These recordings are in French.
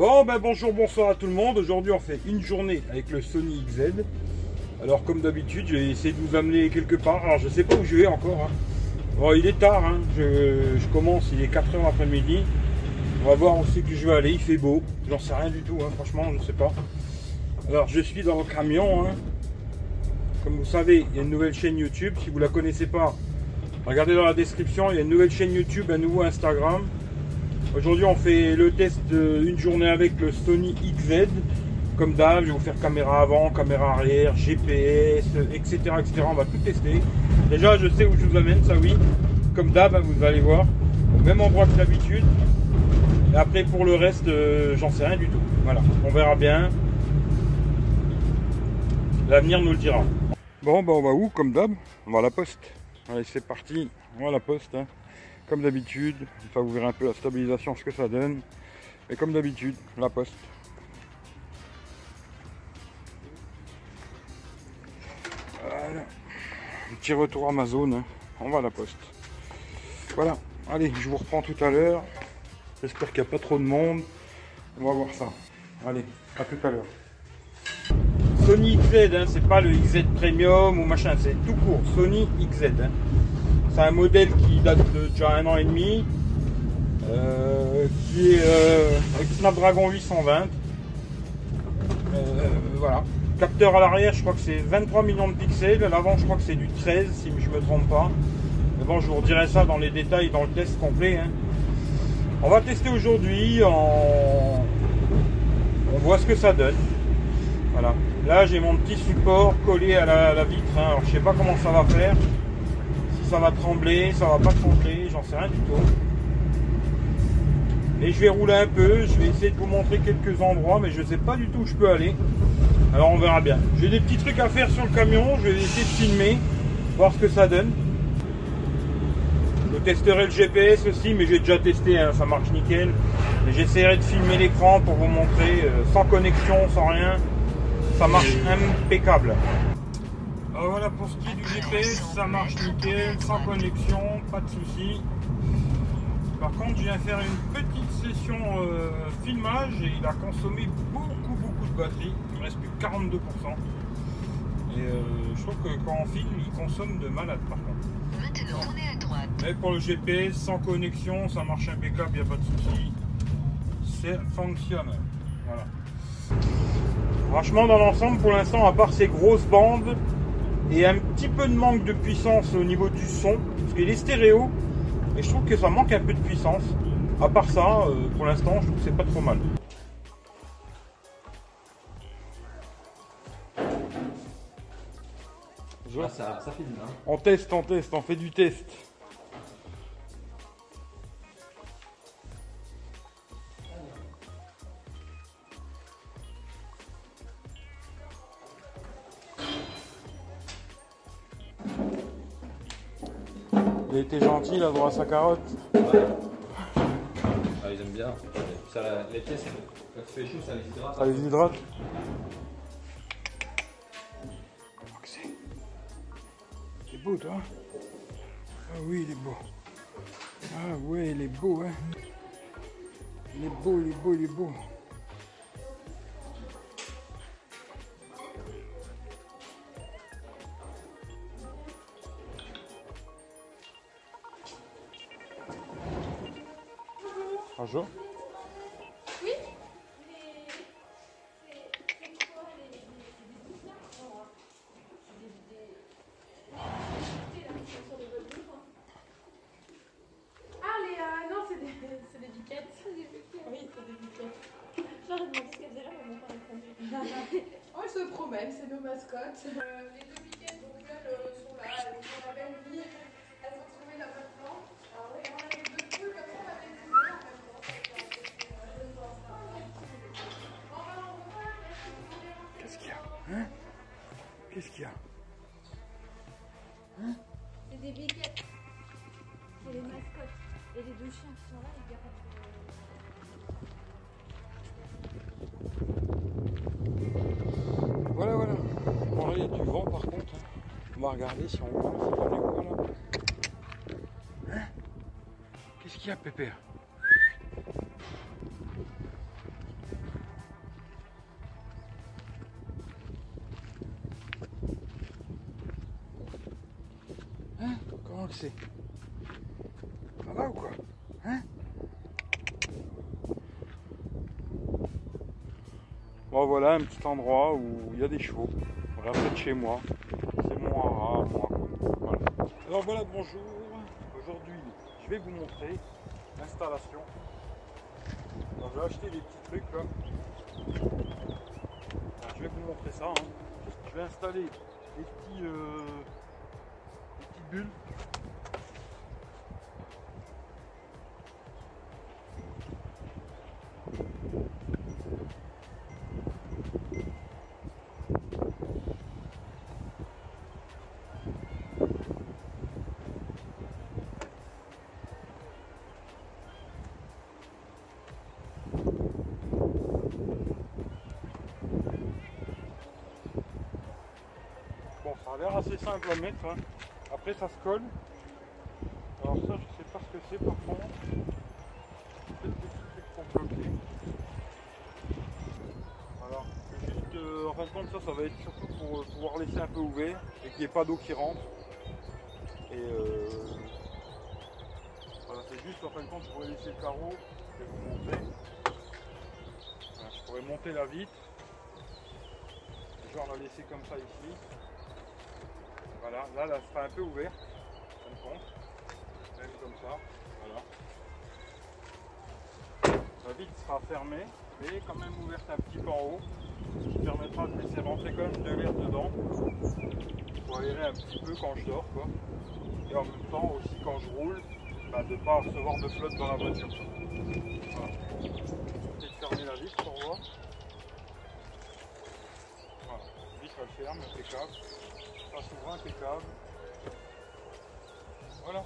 Bon ben bonjour, bonsoir à tout le monde. Aujourd'hui on fait une journée avec le Sony XZ. Alors comme d'habitude, j'ai essayé de vous amener quelque part. Alors je sais pas où je vais encore. hein. Bon, il est tard, hein. je, commence, il est 4h l'après-midi. On va voir où c'est que je vais aller, il fait beau. J'en sais rien du tout, hein. franchement, je sais pas. Alors je suis dans le camion. Comme vous savez, il y a une nouvelle chaîne YouTube. Si vous la connaissez pas, regardez dans la description. Il y a une nouvelle chaîne YouTube, un nouveau Instagram. Aujourd'hui, on fait le test d'une journée avec le Sony XZ. Comme d'hab, je vais vous faire caméra avant, caméra arrière, GPS, etc., etc. On va tout tester. Déjà, je sais où je vous amène, ça oui. Comme d'hab, hein, vous allez voir. Au même endroit que d'habitude. Et après, pour le reste, euh, j'en sais rien du tout. Voilà, on verra bien. L'avenir nous le dira. Bon, bah on va où comme d'hab? On va à la poste. Allez, c'est parti. On va à la poste. hein. Comme d'habitude. Ça vous verrez un peu la stabilisation, ce que ça donne. Et comme d'habitude, la poste. Voilà. Un petit retour Amazon. hein. On va à la poste. Voilà. Allez, je vous reprends tout à l'heure. J'espère qu'il n'y a pas trop de monde. On va voir ça. Allez, à tout à l'heure. Sony XZ, hein, c'est pas le XZ Premium ou machin, c'est tout court, Sony XZ. hein. Un modèle qui date de déjà un an et demi, euh, qui est euh, avec Snapdragon 820. Euh, voilà. Capteur à l'arrière, je crois que c'est 23 millions de pixels. À l'avant, je crois que c'est du 13, si je me trompe pas. Mais bon, je vous redirai ça dans les détails, dans le test complet. hein. On va tester aujourd'hui. On voit ce que ça donne. Voilà. Là, j'ai mon petit support collé à la, la vitre. hein. Alors, je sais pas comment ça va faire. Ça va trembler, ça va pas trembler, j'en sais rien du tout. Et je vais rouler un peu. Je vais essayer de vous montrer quelques endroits, mais je sais pas du tout où je peux aller. Alors, on verra bien. J'ai des petits trucs à faire sur le camion. Je vais essayer de filmer, voir ce que ça donne. Je testerai le GPS aussi, mais j'ai déjà testé, hein, ça marche nickel. Mais j'essaierai de filmer l'écran pour vous montrer, euh, sans connexion, sans rien. Ça marche impeccable. Alors Ah, voilà pour ce qui est du GPS, ça marche nickel, sans connexion, pas de souci. Par contre, je viens faire une petite session euh, filmage et il a consommé beaucoup, beaucoup de batterie. Il me reste plus que 42%. Et euh, je trouve que quand on filme, il consomme de malade par contre. Maintenant, tournez à droite. Mais pour le GPS, sans connexion, ça marche impeccable, il n'y a pas de souci. Ça fonctionne. Voilà. Franchement, dans l'ensemble, pour l'instant, à part ces grosses bandes et un petit peu de manque de puissance au niveau du son, parce qu'il est stéréo, et je trouve que ça manque un peu de puissance. À part ça, euh, pour l'instant, je trouve que c'est pas trop mal. Ça, ça filme, hein. On teste, on teste, on fait du test. Gentil, il a droit à sa carotte. Ah, ils aiment bien. Ça, la- les pièces, quand chaud, ça les hydrate. Ça les hydrate. Que c'est C'est beau, toi Ah oui, il est beau. Ah ouais, il est beau, hein. Il est beau, il est beau, il est beau. Bonjour. Ah, les. euh, non, c'est des, c'est des biquettes. Oui, c'est des biquettes. J'aurais demandé ce qu'elles faisaient là, mais pas répondu. elles se promènent, c'est nos mascottes. Euh, les deux biquettes, donc elles euh, sont là, elles ont la belle vie. Qu'est-ce qu'il y a C'est des biquettes. C'est les mascottes. Et les deux chiens qui sont là, ils gardent. Voilà, voilà. Bon, là, il y a du vent par contre. hein. On va regarder si on voit. C'est pas du quoi là. Hein Qu'est-ce qu'il y a, Pépère? Ça va ou quoi Hein Bon voilà un petit endroit où il y a des chevaux. Voilà près de chez moi. C'est mon haras, moi. Alors voilà bonjour. Aujourd'hui je vais vous montrer l'installation. J'ai acheté des petits trucs. Alors, je vais vous montrer ça. hein. Je vais installer des petits, euh, des petites bulles. Assez simple à mettre. hein. Après, ça se colle. Alors ça, je sais pas ce que c'est par contre. Peut-être des Juste, en fin de compte, ça, ça va être surtout pour euh, pouvoir laisser un peu ouvert et qu'il n'y ait pas d'eau qui rentre. Et euh, voilà, c'est juste en fin de compte, je pourrais laisser le carreau. Je vais vous montrer. Voilà, je pourrais monter la vitre. Genre la laisser comme ça ici. Voilà, là, là, sera un peu ouverte, en fin de compte. Comme ça, voilà. La vitre sera fermée, mais quand même ouverte un petit peu en haut, ce qui permettra de laisser rentrer quand même de l'air dedans, pour aérer un petit peu quand je dors, quoi. Et en même temps aussi quand je roule, bah, de ne pas recevoir de flotte dans la voiture. Voilà. Peut-être fermer la vitre pour voir. Voilà, ferme, impeccable. Ça s'ouvre impeccable. Voilà.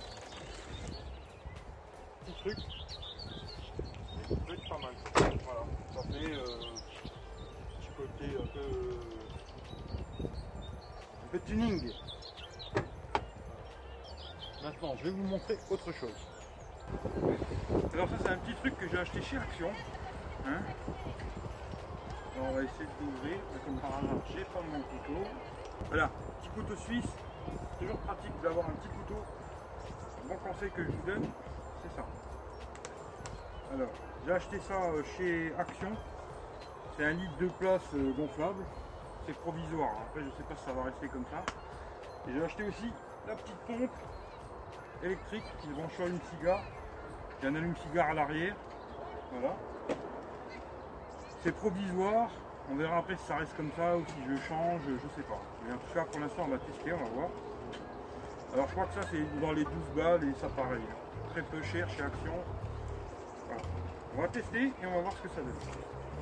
Petit truc. Ça peut être pas mal. Voilà. Ça fait euh, petit côté un peu. un peu tuning. Maintenant, je vais vous montrer autre chose. Alors ça c'est un petit truc que j'ai acheté chez Action. Hein on va essayer d'ouvrir, mais comme par hasard, j'ai pas mon couteau. Voilà, petit couteau suisse. Toujours pratique d'avoir un petit couteau. Bon conseil que je vous donne, c'est ça. Alors, j'ai acheté ça euh, chez Action. C'est un litre de place euh, gonflable. C'est provisoire. Après, je sais pas si ça va rester comme ça. Et j'ai acheté aussi la petite pompe électrique qui branche sur une cigare. Il y a un allume-cigare à l'arrière. Voilà. C'est provisoire. On verra après si ça reste comme ça ou si je change, je sais pas. Mais en tout cas, pour l'instant, on va tester, on va voir. Alors, je crois que ça, c'est dans les 12 balles et ça pareil. Très peu cher chez Action. On va tester et on va voir ce que ça donne.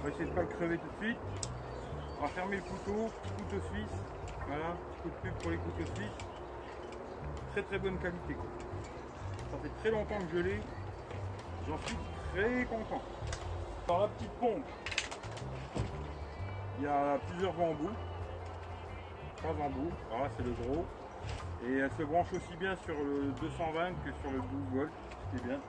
On va essayer de pas le crever tout de suite. On va fermer le couteau, couteau suisse. Voilà, coup de pub pour les couteaux suisses. Très très bonne qualité. Ça fait très longtemps que je l'ai. J'en suis très content. Par la petite pompe, il y a plusieurs embouts. Trois embouts. Voilà, c'est le gros. Et elle se branche aussi bien sur le 220 que sur le 12 volts, ce qui est bien.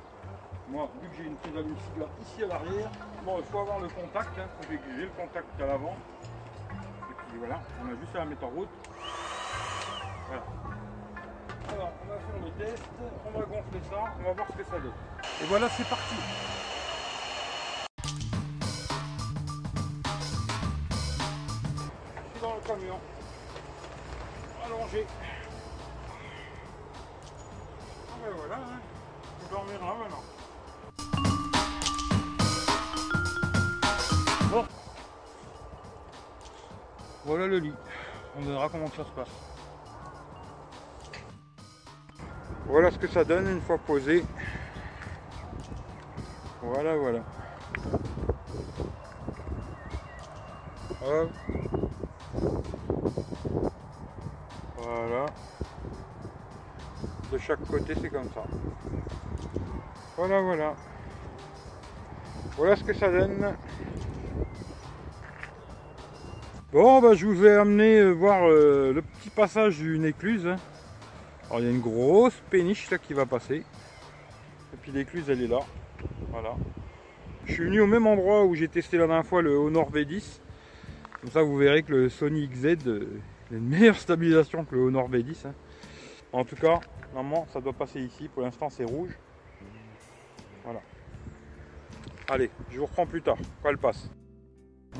Moi, vu que j'ai une prise cigare ici à l'arrière, bon, il faut avoir le contact. Hein, faut que j'ai le contact à l'avant. Et puis voilà, on a juste à la mettre en route. Voilà. Alors, on va faire le test, on va gonfler ça, on va voir ce que ça donne. Et voilà, c'est parti. Ah ben voilà, hein. je dormirai là maintenant. Bon. Voilà le lit. On verra comment ça se passe. Voilà ce que ça donne une fois posé. Voilà, voilà. Voilà. De chaque côté, c'est comme ça. Voilà, voilà. Voilà ce que ça donne. Bon, bah, je vous ai amené euh, voir euh, le petit passage d'une écluse. hein. Alors il y a une grosse péniche là qui va passer. Et puis l'écluse elle est là. Voilà. Je suis venu au même endroit où j'ai testé la dernière fois le Honor V10. Comme ça vous verrez que le Sony XZ euh, il a une meilleure stabilisation que le Honor V10. hein. En tout cas, normalement, ça doit passer ici. Pour l'instant, c'est rouge. Voilà. Allez, je vous reprends plus tard, quand elle passe.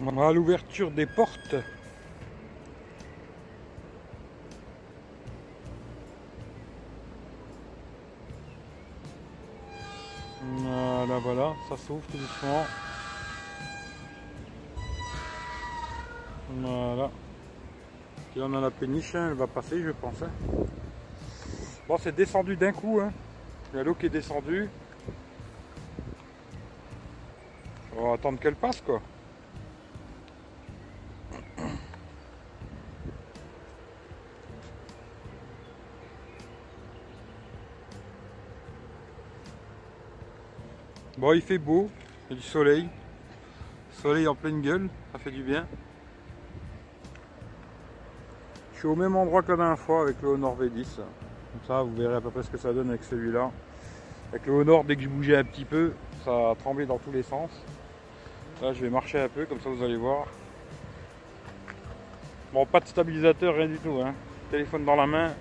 On à l'ouverture des portes. Voilà, voilà, ça s'ouvre tout doucement. Voilà. Là, on a la péniche, hein, elle va passer, je pense. hein. Bon, c'est descendu d'un coup. Hein. Il y a l'eau qui est descendue. On va attendre qu'elle passe, quoi. Bon, il fait beau, il y a du soleil. Soleil en pleine gueule, ça fait du bien. Suis au même endroit que la dernière fois avec le Honor V10. Comme ça, vous verrez à peu près ce que ça donne avec celui-là. Avec le Honor, dès que je bougeais un petit peu, ça a tremblé dans tous les sens. Là, je vais marcher un peu, comme ça vous allez voir. Bon, pas de stabilisateur, rien du tout. Hein. Téléphone dans la main.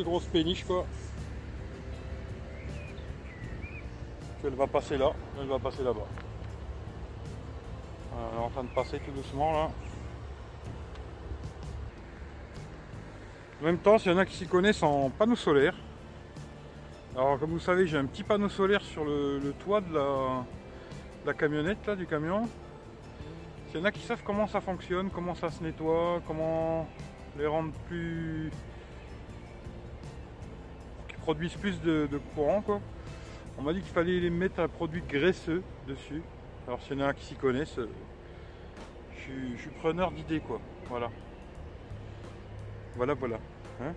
Grosse péniche quoi. Elle va passer là, elle va passer là-bas. Voilà, Elle est en train de passer tout doucement là. En même temps, s'il y en a qui s'y connaissent en panneaux solaires. Alors comme vous savez, j'ai un petit panneau solaire sur le, toit de la camionnette là, du camion. S'il y en a qui savent comment ça fonctionne, comment ça se nettoie, comment les rendre plus produisent plus de, courant quoi. On m'a dit qu'il fallait les mettre un produit graisseux dessus. Alors s'il y en a qui s'y connaissent, euh, je suis, je suis preneur d'idées quoi. Voilà. Voilà voilà. Hein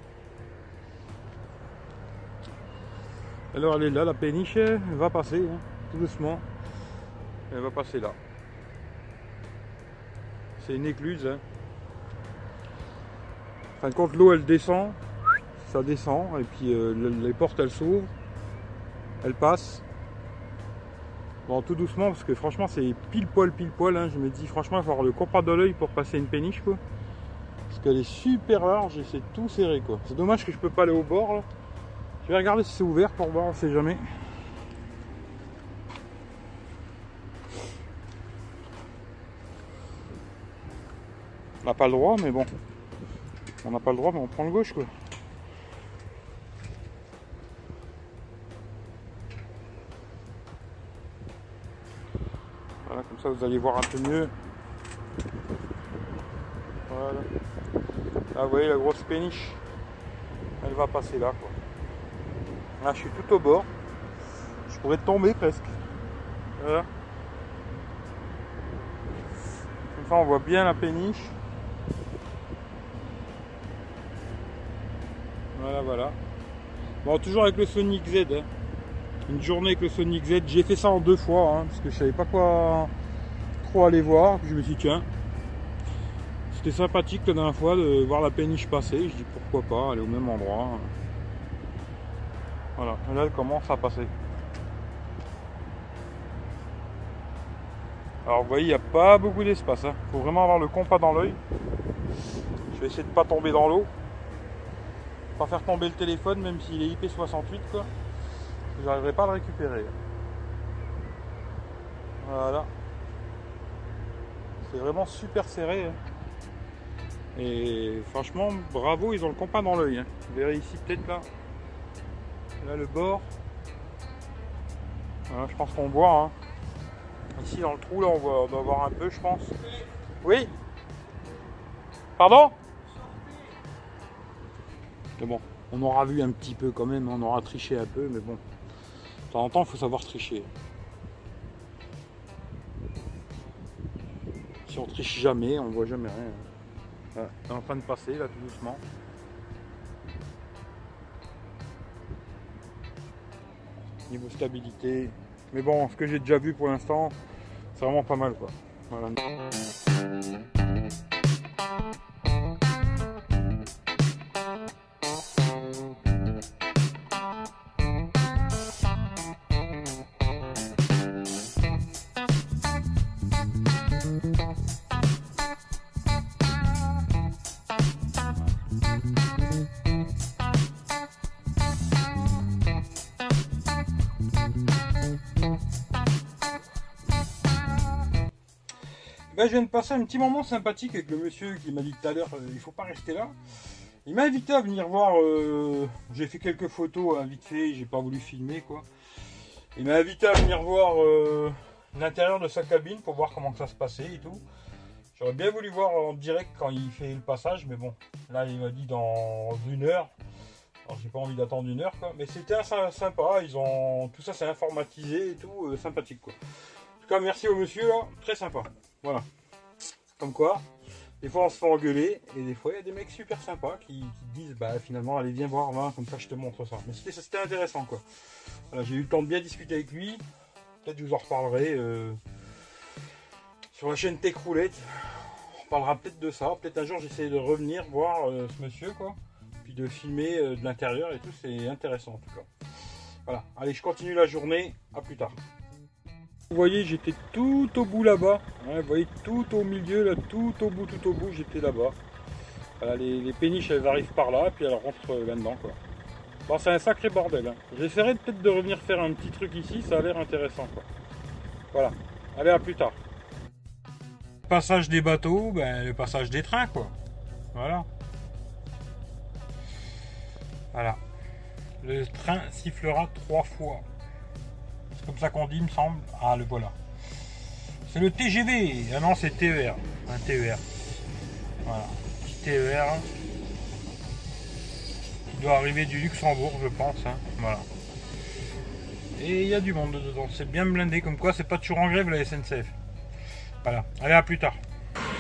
Alors elle est là, la péniche, elle va passer, hein, tout doucement. Elle va passer là. C'est une écluse. Hein. En fin de compte, l'eau elle descend, ça descend, et puis euh, le- les portes elles s'ouvrent, elles passent. Bon, tout doucement, parce que franchement, c'est pile poil, pile poil. hein. Je me dis, franchement, il va falloir le compas de l'œil pour passer une péniche, quoi. Parce qu'elle est super large et c'est tout serré, quoi. C'est dommage que je peux pas aller au bord, là. Je vais regarder si c'est ouvert pour voir, on sait jamais. On n'a pas le droit, mais bon. On n'a pas le droit, mais on prend le gauche, quoi. Vous allez voir un peu mieux. Voilà. Là, vous voyez la grosse péniche? Elle va passer là, quoi. Là, je suis tout au bord. Je pourrais tomber presque. Voilà. Comme ça, on voit bien la péniche. Voilà, voilà. Bon, toujours avec le Sonic Z. hein. Une journée avec le Sonic Z. J'ai fait ça en deux fois, hein, parce que je savais pas quoi aller voir. Je me suis dit, tiens, c'était sympathique la dernière fois de voir la péniche passer. Je dis, pourquoi pas, aller au même endroit. Voilà, là, elle commence à passer. Alors, vous voyez, il n'y a pas beaucoup d'espace. Il faut vraiment avoir le compas dans l'œil. Je vais essayer de pas tomber dans l'eau. Pas faire tomber le téléphone, même s'il est IP68, quoi. J'arriverai pas à le récupérer. Voilà. Vraiment super serré. hein. Et franchement, bravo, ils ont le compas dans l'œil. hein. Vous verrez ici, peut-être là. Là, le bord. Voilà, je pense qu'on voit. hein. Ici, dans le trou, là, on, voit, on doit voir un peu, je pense. Oui Pardon? Mais bon, on aura vu un petit peu quand même, on aura triché un peu, mais bon. De temps en temps, il faut savoir tricher. On triche jamais, on voit jamais rien. En train de passer là tout doucement. Niveau stabilité. Mais bon, ce que j'ai déjà vu pour l'instant, C'est vraiment pas mal quoi. Voilà. Ben, je viens de passer un petit moment sympathique avec le monsieur qui m'a dit tout à l'heure euh, il faut pas rester là. Il m'a invité à venir voir. euh, j'ai fait quelques photos hein, vite fait, j'ai pas voulu filmer quoi. Il m'a invité à venir voir euh, l'intérieur de sa cabine pour voir comment ça se passait et tout. J'aurais bien voulu voir en direct quand il fait le passage, mais bon, là il m'a dit dans une heure. Alors j'ai pas envie d'attendre une heure quoi. Mais c'était assez sympa, ils ont. Tout ça c'est informatisé et tout, sympathique quoi. En tout cas merci au monsieur là, très sympa. Voilà. Comme quoi, des fois on se fait engueuler et des fois il y a des mecs super sympas qui, disent bah finalement allez viens voir, comme ça je te montre ça. Mais c'était intéressant quoi. Voilà, j'ai eu le temps de bien discuter avec lui. Peut-être je vous en reparlerai euh, sur la chaîne Tech Roulette. On parlera peut-être de ça. Peut-être un jour j'essaie de revenir voir euh, ce monsieur quoi. Puis de filmer euh, de l'intérieur et tout, c'est intéressant en tout cas. Voilà, allez je continue la journée, à plus tard. Vous voyez, j'étais tout au bout là-bas. Vous voyez, tout au milieu, là, tout au bout, tout au bout, j'étais là-bas. Les péniches, elles arrivent par là, puis elles rentrent euh, là-dedans, quoi. Bon, c'est un sacré bordel. hein. J'essaierai peut-être de revenir faire un petit truc ici, ça a l'air intéressant, quoi. Voilà. Allez, à plus tard. Passage des bateaux, ben, le passage des trains, quoi. Voilà. Voilà. Le train sifflera trois fois. Comme ça qu'on dit, me semble. Ah, le voilà. C'est le TGV. Ah non, c'est TER. Un TER. Voilà. TER. Qui doit arriver du Luxembourg, je pense. hein. Voilà. Et il y a du monde dedans. C'est bien blindé. Comme quoi, c'est pas toujours en grève la SNCF. Voilà. Allez, à plus tard.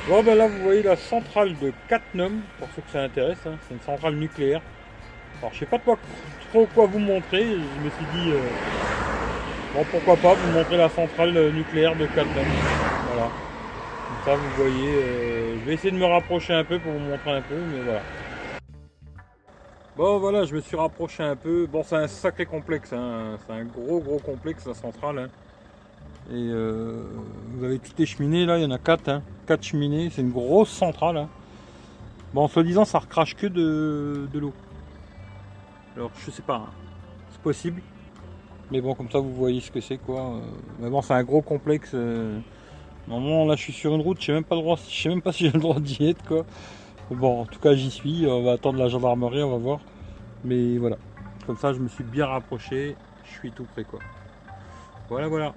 Bon, ben là, vous voyez la centrale de Catnum. Pour ceux que ça intéresse. hein. C'est une centrale nucléaire. Alors, je sais pas trop quoi vous montrer. Je me suis dit. euh, Bon, pourquoi pas vous montrer la centrale euh, nucléaire de Catnum. Voilà. Comme ça, vous voyez. euh, je vais essayer de me rapprocher un peu pour vous montrer un peu, mais voilà. Bon, voilà, je me suis rapproché un peu. Bon, c'est un sacré complexe. hein. C'est un gros, gros complexe, la centrale. hein. Et euh, vous avez toutes les cheminées, là, il y en a 4. Hein. 4 cheminées, c'est une grosse centrale. hein. Bon, en se disant, ça recrache que de, de l'eau. Alors, je sais pas. hein. C'est possible? Mais bon, comme ça, vous voyez ce que c'est, quoi. Euh, Mais bon, c'est un gros complexe. euh. Normalement, là, je suis sur une route. Je sais même pas le droit. Je sais même pas si j'ai le droit d'y être, quoi. Bon, en tout cas, j'y suis. On va attendre la gendarmerie, on va voir. Mais voilà. Comme ça, je me suis bien rapproché. Je suis tout près, quoi. Voilà, voilà.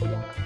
Bye.